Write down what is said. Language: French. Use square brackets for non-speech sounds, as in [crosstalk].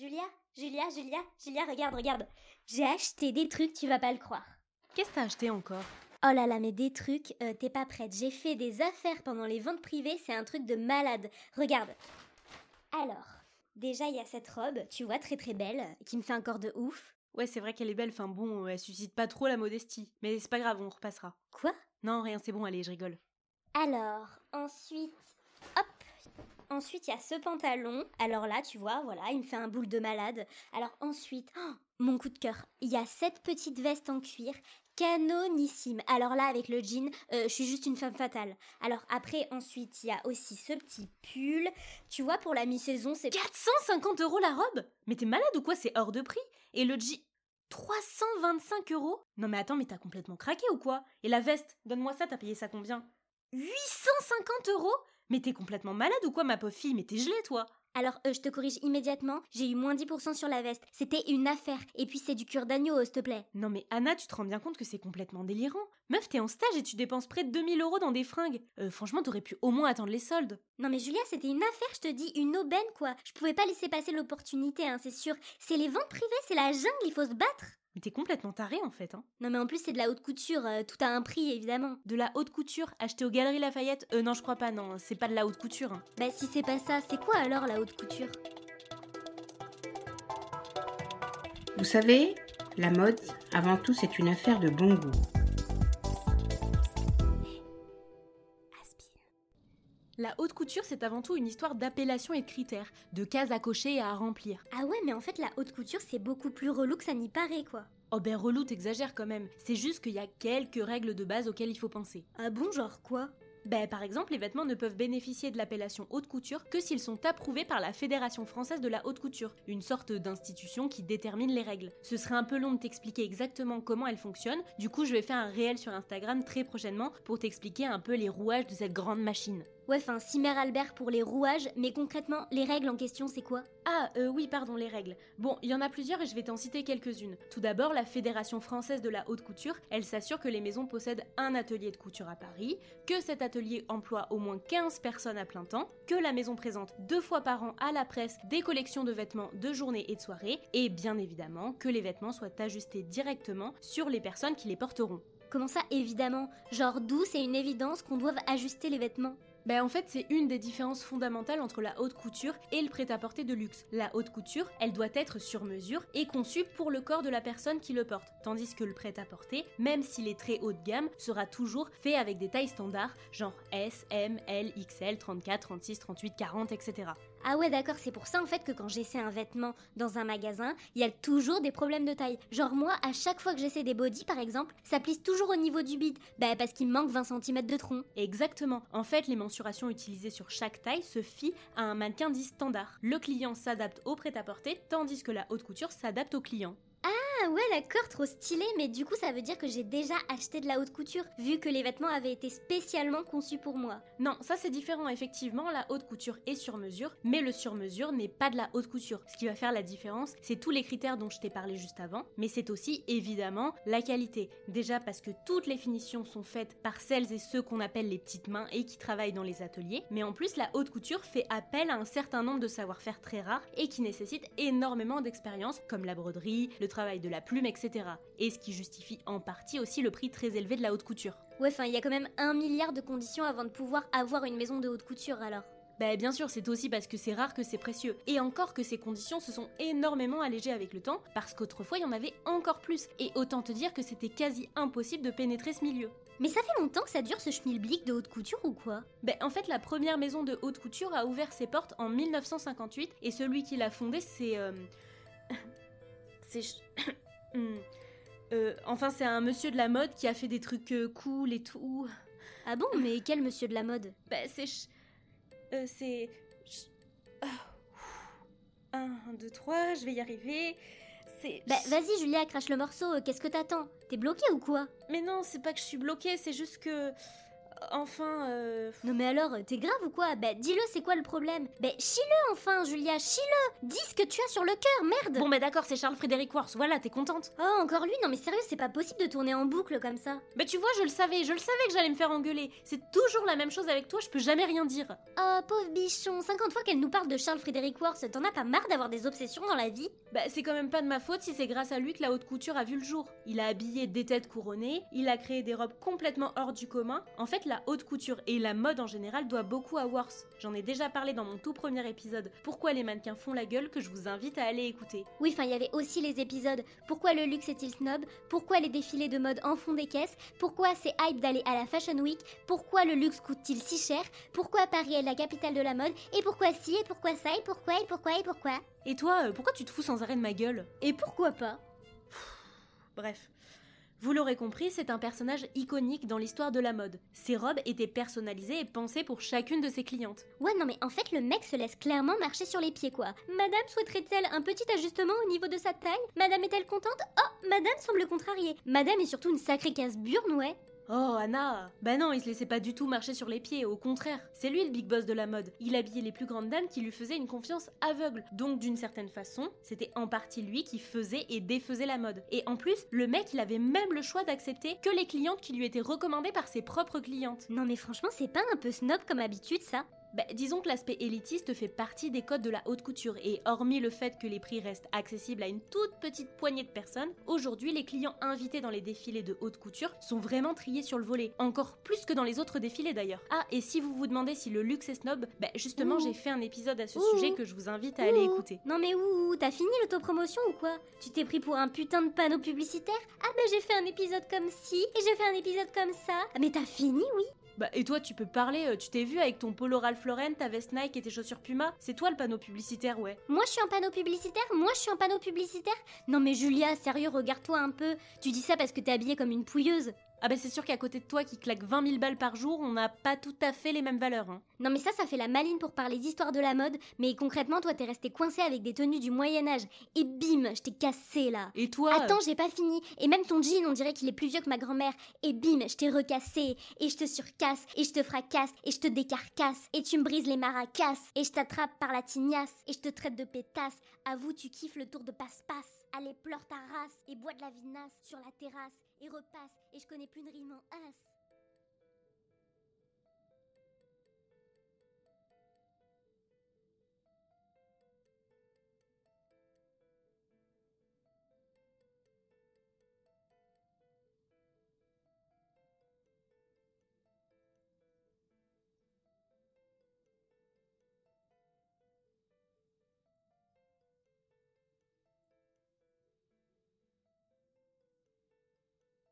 Julia, Julia, Julia, Julia, regarde, regarde. J'ai acheté des trucs, tu vas pas le croire. Qu'est-ce que t'as acheté encore? Oh là là, mais des trucs, euh, t'es pas prête. J'ai fait des affaires pendant les ventes privées, c'est un truc de malade. Regarde. Alors, déjà il y a cette robe, tu vois, très très belle, qui me fait un corps de ouf. Ouais, c'est vrai qu'elle est belle, enfin bon, elle suscite pas trop la modestie. Mais c'est pas grave, on repassera. Quoi? Non, rien, c'est bon, allez, je rigole. Alors, ensuite. Ensuite, il y a ce pantalon. Alors là, tu vois, voilà, il me fait un boule de malade. Alors ensuite, oh, mon coup de cœur, il y a cette petite veste en cuir canonissime. Alors là, avec le jean, euh, je suis juste une femme fatale. Alors après, ensuite, il y a aussi ce petit pull. Tu vois, pour la mi-saison, c'est... 450 euros la robe? Mais t'es malade ou quoi? C'est hors de prix Et le jean... 325 euros? Non mais attends, mais t'as complètement craqué ou quoi? Et la veste? Donne-moi ça, t'as payé ça combien? 850 euros? Mais t'es complètement malade ou quoi, ma pauvre fille? Mais t'es gelée, toi Alors, euh, je te corrige immédiatement, j'ai eu moins 10% sur la veste. C'était une affaire. Et puis c'est du cure d'agneau, euh, s'il te plaît. Non mais Anna, tu te rends bien compte que c'est complètement délirant Meuf, t'es en stage et tu dépenses près de 2000 euros dans des fringues. Euh, franchement, t'aurais pu au moins attendre les soldes. Non mais Julia, c'était une affaire, je te dis, une aubaine quoi. Je pouvais pas laisser passer l'opportunité, hein, c'est sûr. C'est les ventes privées, c'est la jungle, il faut se battre. Mais t'es complètement taré en fait, hein. Non mais en plus c'est de la haute couture, euh, tout a un prix évidemment. De la haute couture achetée aux Galeries Lafayette? Euh non, je crois pas, non, c'est pas de la haute couture. hein. Bah si c'est pas ça, c'est quoi alors la haute couture? Vous savez, la mode, avant tout, c'est une affaire de bon goût. La haute couture, c'est avant tout une histoire d'appellation et de critères, de cases à cocher et à remplir. Ah ouais, mais en fait la haute couture c'est beaucoup plus relou que ça n'y paraît quoi. Oh ben relou, t'exagères quand même. C'est juste qu'il y a quelques règles de base auxquelles il faut penser. Ah bon, genre quoi? Ben par exemple, les vêtements ne peuvent bénéficier de l'appellation haute couture que s'ils sont approuvés par la Fédération française de la haute couture, une sorte d'institution qui détermine les règles. Ce serait un peu long de t'expliquer exactement comment elle fonctionne, du coup je vais faire un réel sur Instagram très prochainement pour t'expliquer un peu les rouages de cette grande machine. Ouais, enfin Cimer Albert pour les rouages, mais concrètement, les règles en question c'est quoi? Ah, euh, oui, pardon, les règles. Bon, il y en a plusieurs et je vais t'en citer quelques-unes. Tout d'abord, la Fédération française de la haute couture, elle s'assure que les maisons possèdent un atelier de couture à Paris, que cet atelier emploie au moins 15 personnes à plein temps, que la maison présente deux fois par an à la presse des collections de vêtements de journée et de soirée, et bien évidemment que les vêtements soient ajustés directement sur les personnes qui les porteront. Comment ça évidemment? Genre d'où c'est une évidence qu'on doive ajuster les vêtements? Ben en fait, c'est une des différences fondamentales entre la haute couture et le prêt-à-porter de luxe. La haute couture, elle doit être sur mesure et conçue pour le corps de la personne qui le porte, tandis que le prêt-à-porter, même s'il est très haut de gamme, sera toujours fait avec des tailles standards, genre S, M, L, XL, 34, 36, 38, 40, etc. Ah ouais d'accord, c'est pour ça en fait que quand j'essaie un vêtement dans un magasin, il y a toujours des problèmes de taille. Genre moi, à chaque fois que j'essaie des bodys par exemple, ça plisse toujours au niveau du bide. Bah parce qu'il me manque 20 cm de tronc. Exactement. En fait, les utilisées sur chaque taille se fient à un mannequin dit standard. Le client s'adapte au prêt-à-porter, tandis que la haute couture s'adapte au client. Ah ouais d'accord, trop stylé, mais du coup ça veut dire que j'ai déjà acheté de la haute couture, vu que les vêtements avaient été spécialement conçus pour moi. Non, ça c'est différent, effectivement, la haute couture est sur mesure, mais le sur mesure n'est pas de la haute couture. Ce qui va faire la différence, c'est tous les critères dont je t'ai parlé juste avant, mais c'est aussi évidemment la qualité. Déjà parce que toutes les finitions sont faites par celles et ceux qu'on appelle les petites mains et qui travaillent dans les ateliers, mais en plus la haute couture fait appel à un certain nombre de savoir-faire très rares et qui nécessitent énormément d'expérience, comme la broderie, le travail de la plume, etc. Et ce qui justifie en partie aussi le prix très élevé de la haute couture. Ouais, enfin il y a quand même un milliard de conditions avant de pouvoir avoir une maison de haute couture alors. Bah bien sûr, c'est aussi parce que c'est rare que c'est précieux. Et encore que ces conditions se sont énormément allégées avec le temps, parce qu'autrefois il y en avait encore plus. Et autant te dire que c'était quasi impossible de pénétrer ce milieu. Mais ça fait longtemps que ça dure ce schmilblick de haute couture ou quoi? Ben, en fait, la première maison de haute couture a ouvert ses portes en 1958 et celui qui l'a fondée, c'est. euh, C'est. [coughs] Hmm. Euh, enfin, c'est un monsieur de la mode qui a fait des trucs euh, cool et tout. Ah bon, mais quel monsieur de la mode? Ben, c'est. euh, c'est. Ah. Un, deux, trois, je vais y arriver. C'est. Bah vas-y Julia, crache le morceau, qu'est-ce que t'attends? T'es bloqué ou quoi? Mais non, c'est pas que je suis bloquée, c'est juste que. Enfin, euh... Non mais alors, t'es grave ou quoi? Bah dis-le, c'est quoi le problème? Bah chie-le enfin, Julia, chie-le Dis ce que tu as sur le cœur, merde Bon bah d'accord, c'est Charles Frédéric Worth, voilà, t'es contente Oh, encore lui? Non mais sérieux, c'est pas possible de tourner en boucle comme ça. Bah tu vois, je le savais, je le savais que j'allais me faire engueuler. C'est toujours la même chose avec toi, je peux jamais rien dire. Oh, pauvre bichon, 50 fois qu'elle nous parle de Charles Frédéric Worth, t'en as pas marre d'avoir des obsessions dans la vie? Bah c'est quand même pas de ma faute si c'est grâce à lui que la haute couture a vu le jour. Il a habillé des têtes couronnées, il a créé des robes complètement hors du commun. En fait, la haute couture et la mode en général doit beaucoup à Worth. J'en ai déjà parlé dans mon tout premier épisode. Pourquoi les mannequins font la gueule que je vous invite à aller écouter. Oui, enfin, il y avait aussi les épisodes. Pourquoi le luxe est-il snob? Pourquoi les défilés de mode en font des caisses? Pourquoi c'est hype d'aller à la Fashion Week? Pourquoi le luxe coûte-t-il si cher? Pourquoi Paris est la capitale de la mode? Et pourquoi si Et pourquoi ça? Et pourquoi? Et pourquoi? Et pourquoi? Et toi, euh, pourquoi tu te fous sans arrêt de ma gueule? Et pourquoi pas? Bref. Vous l'aurez compris, c'est un personnage iconique dans l'histoire de la mode. Ses robes étaient personnalisées et pensées pour chacune de ses clientes. Ouais, non mais en fait, le mec se laisse clairement marcher sur les pieds, quoi. Madame souhaiterait-elle un petit ajustement au niveau de sa taille? Madame est-elle contente? Oh, madame semble contrariée. Madame est surtout une sacrée casse-burne. Oh Anna Bah non, il se laissait pas du tout marcher sur les pieds, au contraire. C'est lui le big boss de la mode. Il habillait les plus grandes dames qui lui faisaient une confiance aveugle. Donc d'une certaine façon, c'était en partie lui qui faisait et défaisait la mode. Et en plus, le mec, il avait même le choix d'accepter que les clientes qui lui étaient recommandées par ses propres clientes. Non mais franchement, c'est pas un peu snob comme habitude, ça? Bah, disons que l'aspect élitiste fait partie des codes de la haute couture et hormis le fait que les prix restent accessibles à une toute petite poignée de personnes, aujourd'hui les clients invités dans les défilés de haute couture sont vraiment triés sur le volet, encore plus que dans les autres défilés d'ailleurs. Ah, et si vous vous demandez si le luxe est snob, bah justement j'ai fait un épisode à ce Ouh. sujet que je vous invite à aller écouter. Non mais ouh, t'as fini l'autopromotion ou quoi? Tu t'es pris pour un putain de panneau publicitaire? Ah bah j'ai fait un épisode comme ci, et j'ai fait un épisode comme ça. Ah mais t'as fini, oui? Bah et toi tu peux parler, euh, tu t'es vu avec ton polo Ralph Lauren, ta veste Nike et tes chaussures Puma? C'est toi le panneau publicitaire, ouais. Moi je suis un panneau publicitaire? Moi je suis un panneau publicitaire? Non mais Julia, sérieux, regarde-toi un peu. Tu dis ça parce que t'es habillée comme une pouilleuse. Ah bah c'est sûr qu'à côté de toi qui claque 20 000 balles par jour, on n'a pas tout à fait les mêmes valeurs. Hein. Non mais ça, ça fait la maline pour parler d'histoire de la mode, mais concrètement, toi t'es resté coincé avec des tenues du Moyen-Âge. Et bim, je t'ai cassé là. Et toi Attends, j'ai pas fini. Et même ton jean, on dirait qu'il est plus vieux que ma grand-mère. Et bim, je t'ai recassé. Et je te surcasse. Et je te fracasse. Et je te décarcasse. Et tu me brises les maracas. Et je t'attrape par la tignasse. Et je te traite de pétasse. Avoue, tu kiffes le tour de passe-passe. Allez, pleure ta race. Et bois de la vinasse sur la terrasse. Et repasse. Et je connais plus une rime en as.